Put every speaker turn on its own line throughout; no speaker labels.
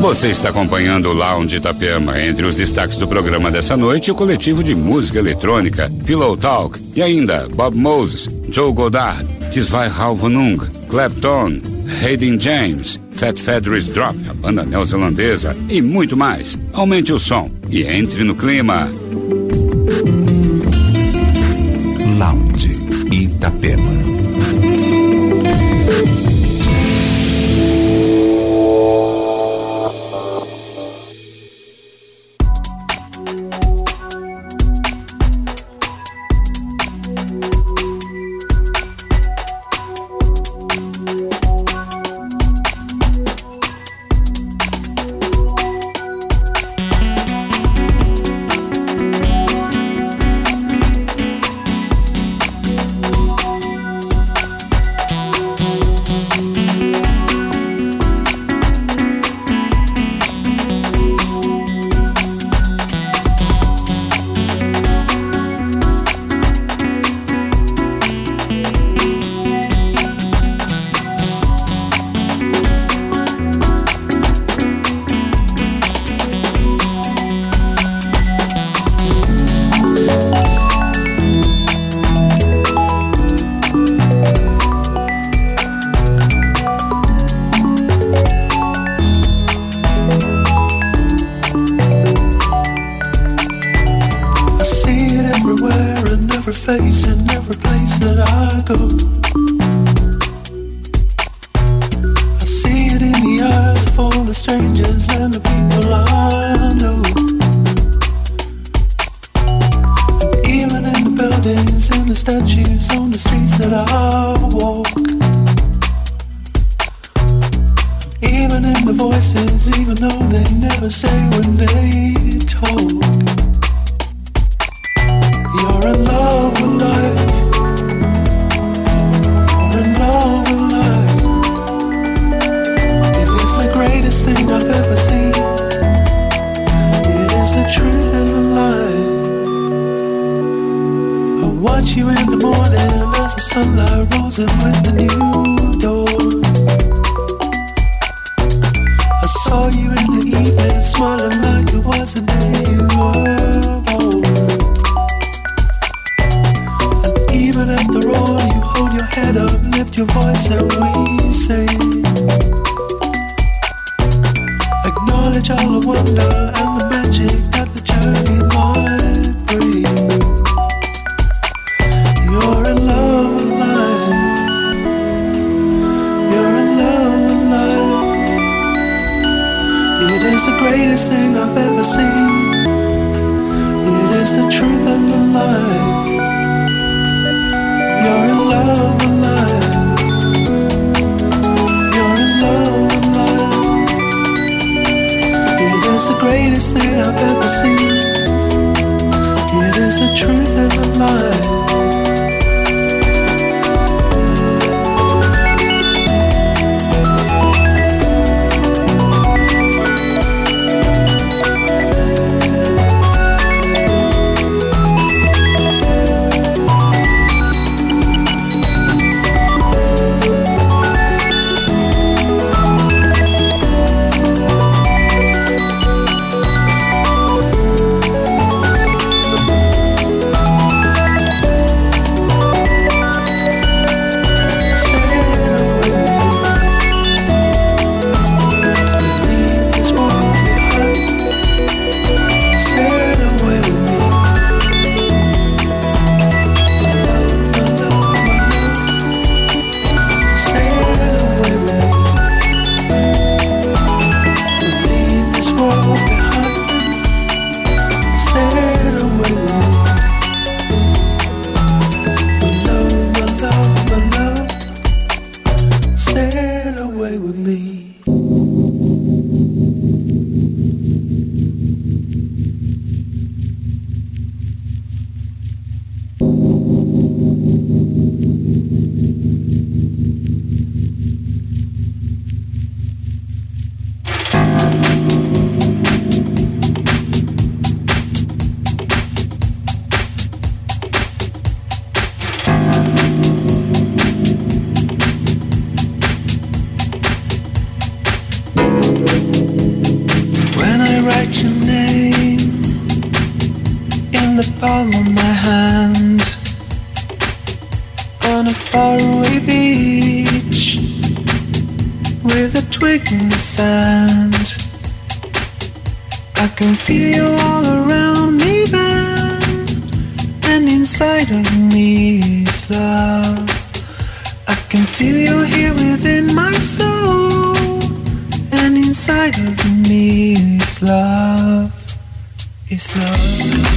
Você está acompanhando o Lounge Itapema. Entre os destaques do programa dessa noite, o coletivo de música eletrônica Pillow Talk e ainda Bob Moses, Joe Goddard, Tisvai Halvanung, Clapton, Hayden James, Fat Fedris Drop, a banda neozelandesa e muito mais. Aumente o som e entre no clima.
Lounge Itapema.
Greatest thing
inside of me is love. I can feel you here within my soul, and inside of me is love. Is love.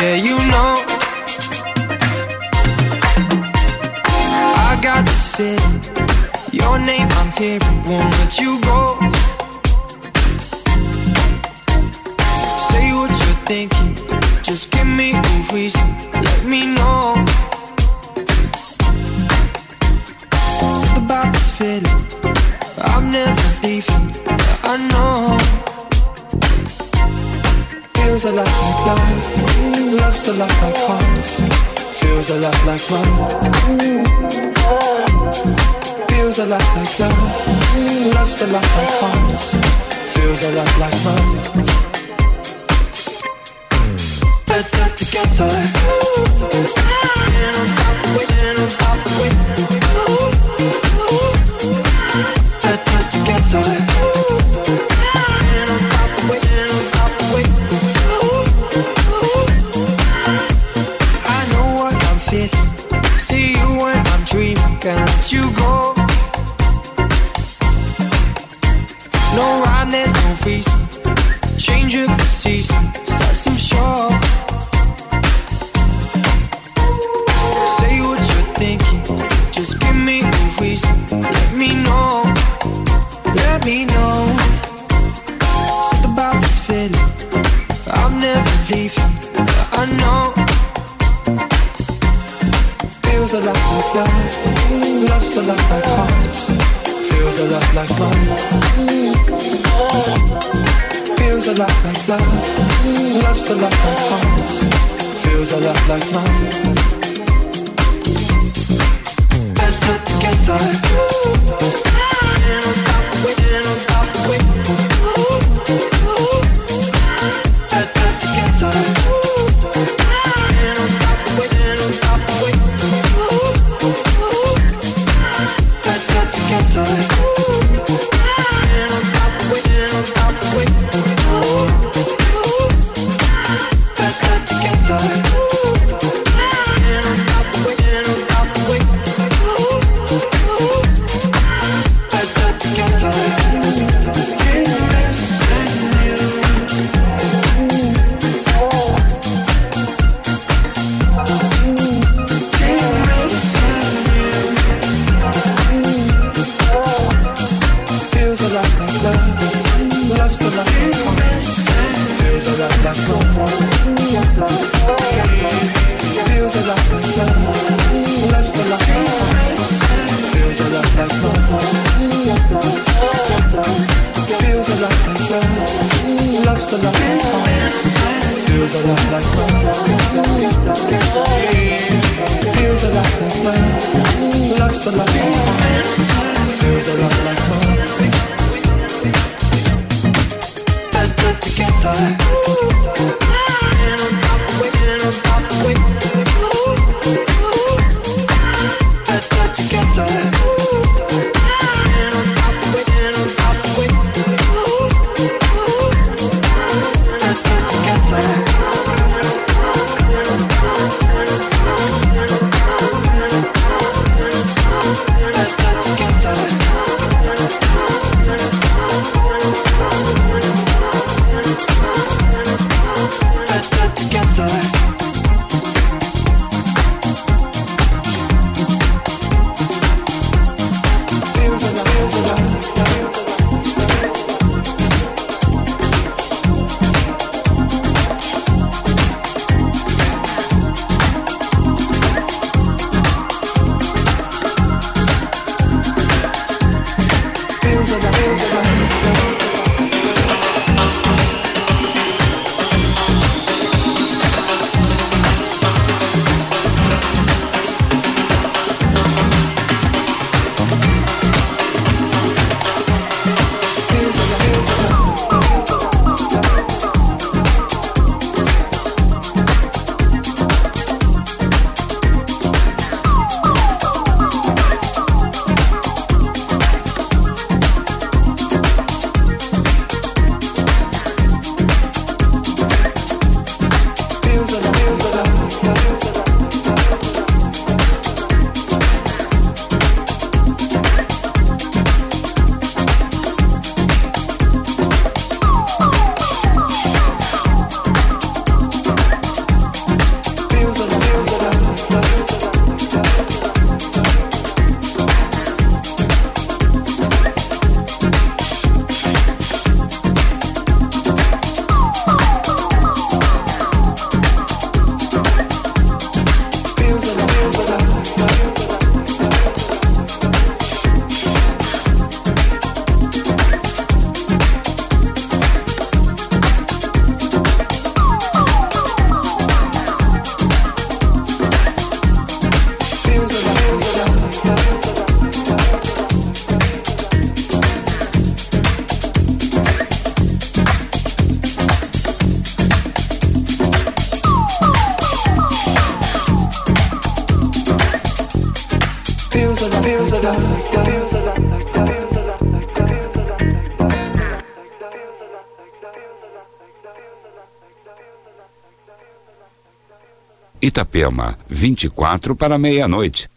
yeah, you know. I got this feeling. Your name, I'm hearing, won't let you go. Say what you're thinking. Just give me a reason. Let me know. Something about this feeling. I'm never leaving. Yeah, I know.
Feels a lot like love, love's a lot like hearts. Feels a lot like mine. Feels a lot like love, love's a lot like hearts. Feels a lot like mine.
Better together. And on top of it. Better together.
Feels a lot like love. Loves a lot like hearts. Feels a lot like.
Let's together.
Itapema, 24 para meia-noite.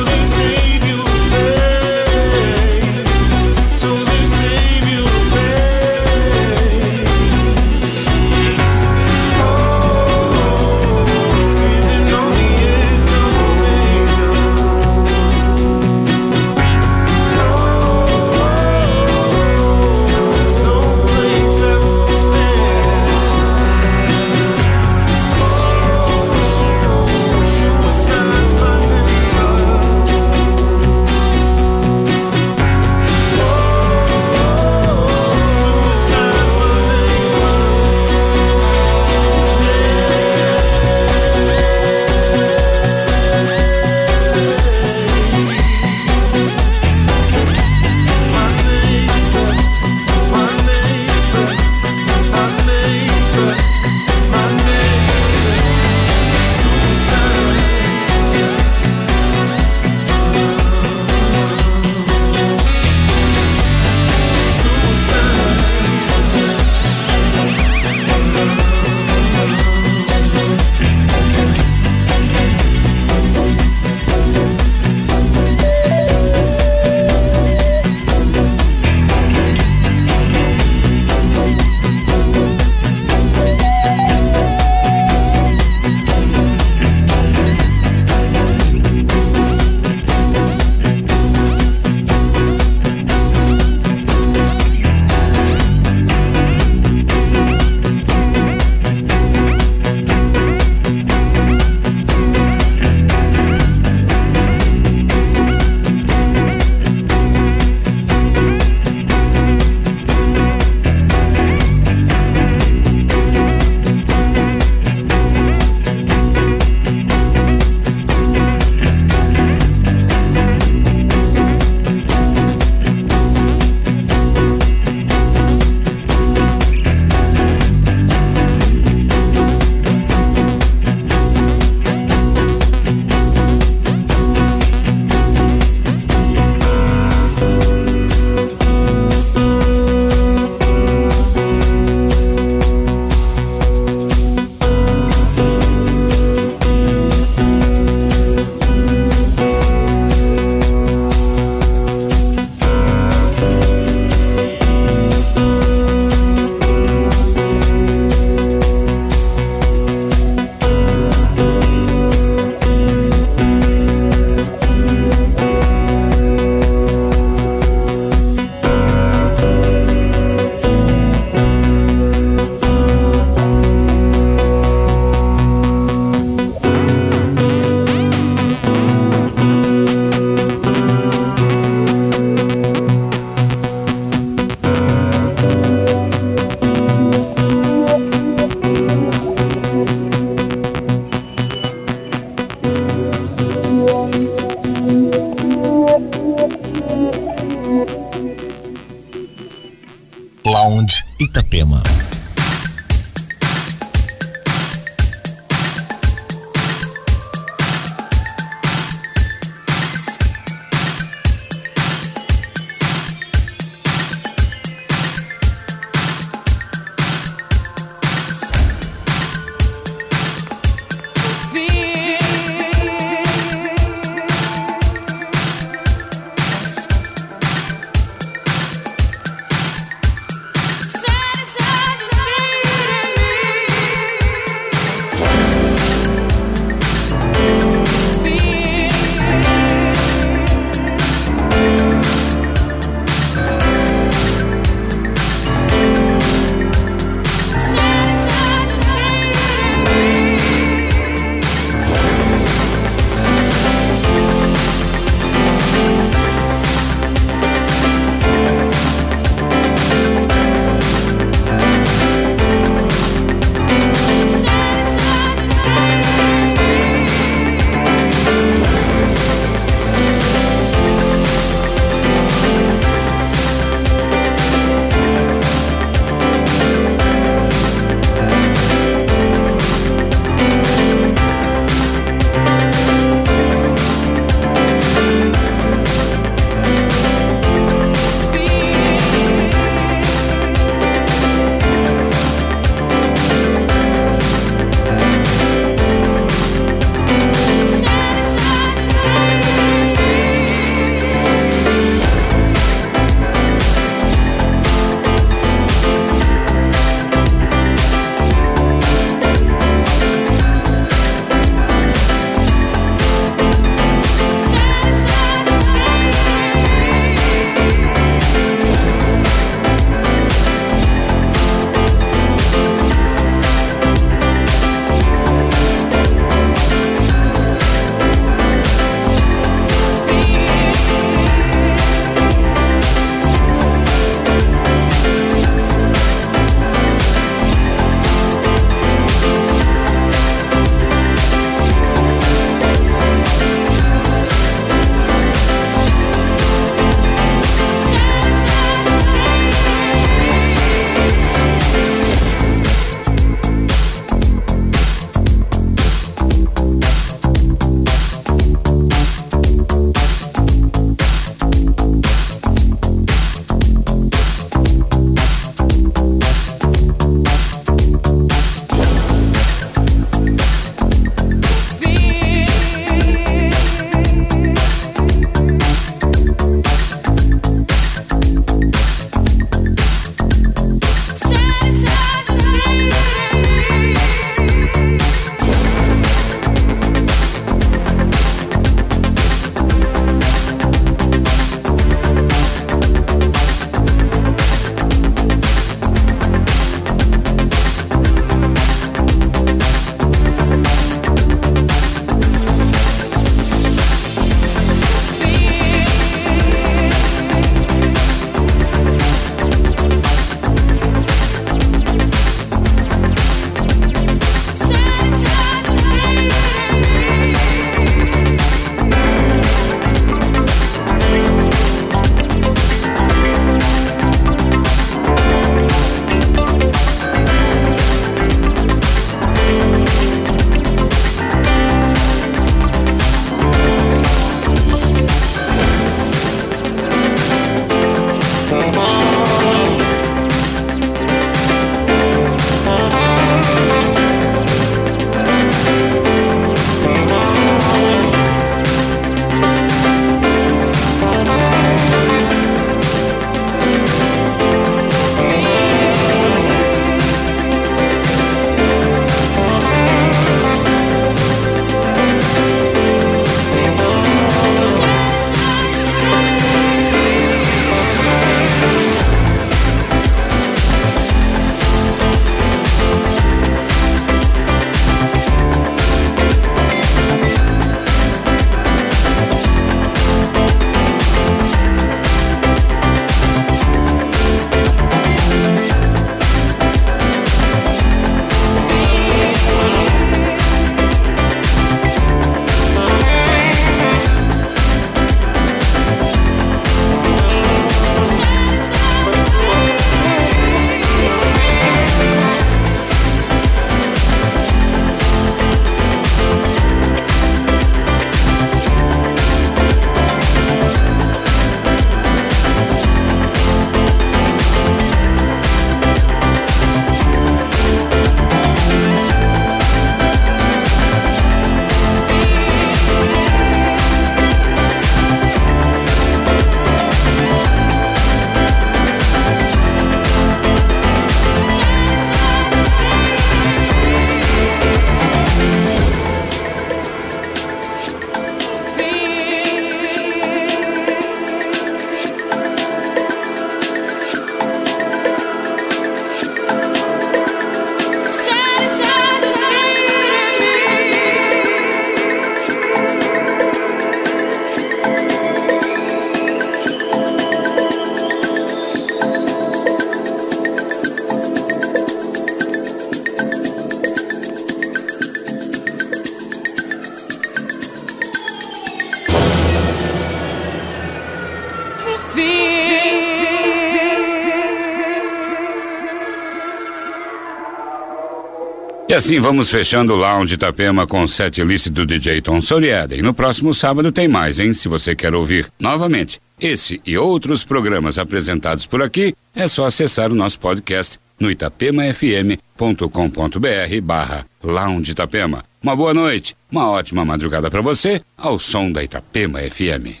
Assim vamos fechando o Lounge Itapema com o set list do DJ Tom Soriada. E no próximo sábado tem mais, hein? Se você quer ouvir novamente esse e outros programas apresentados por aqui, é só acessar o nosso podcast no itapemafm.com.br barra Lounge Itapema. Uma boa noite, uma ótima madrugada para você, ao som da Itapema FM.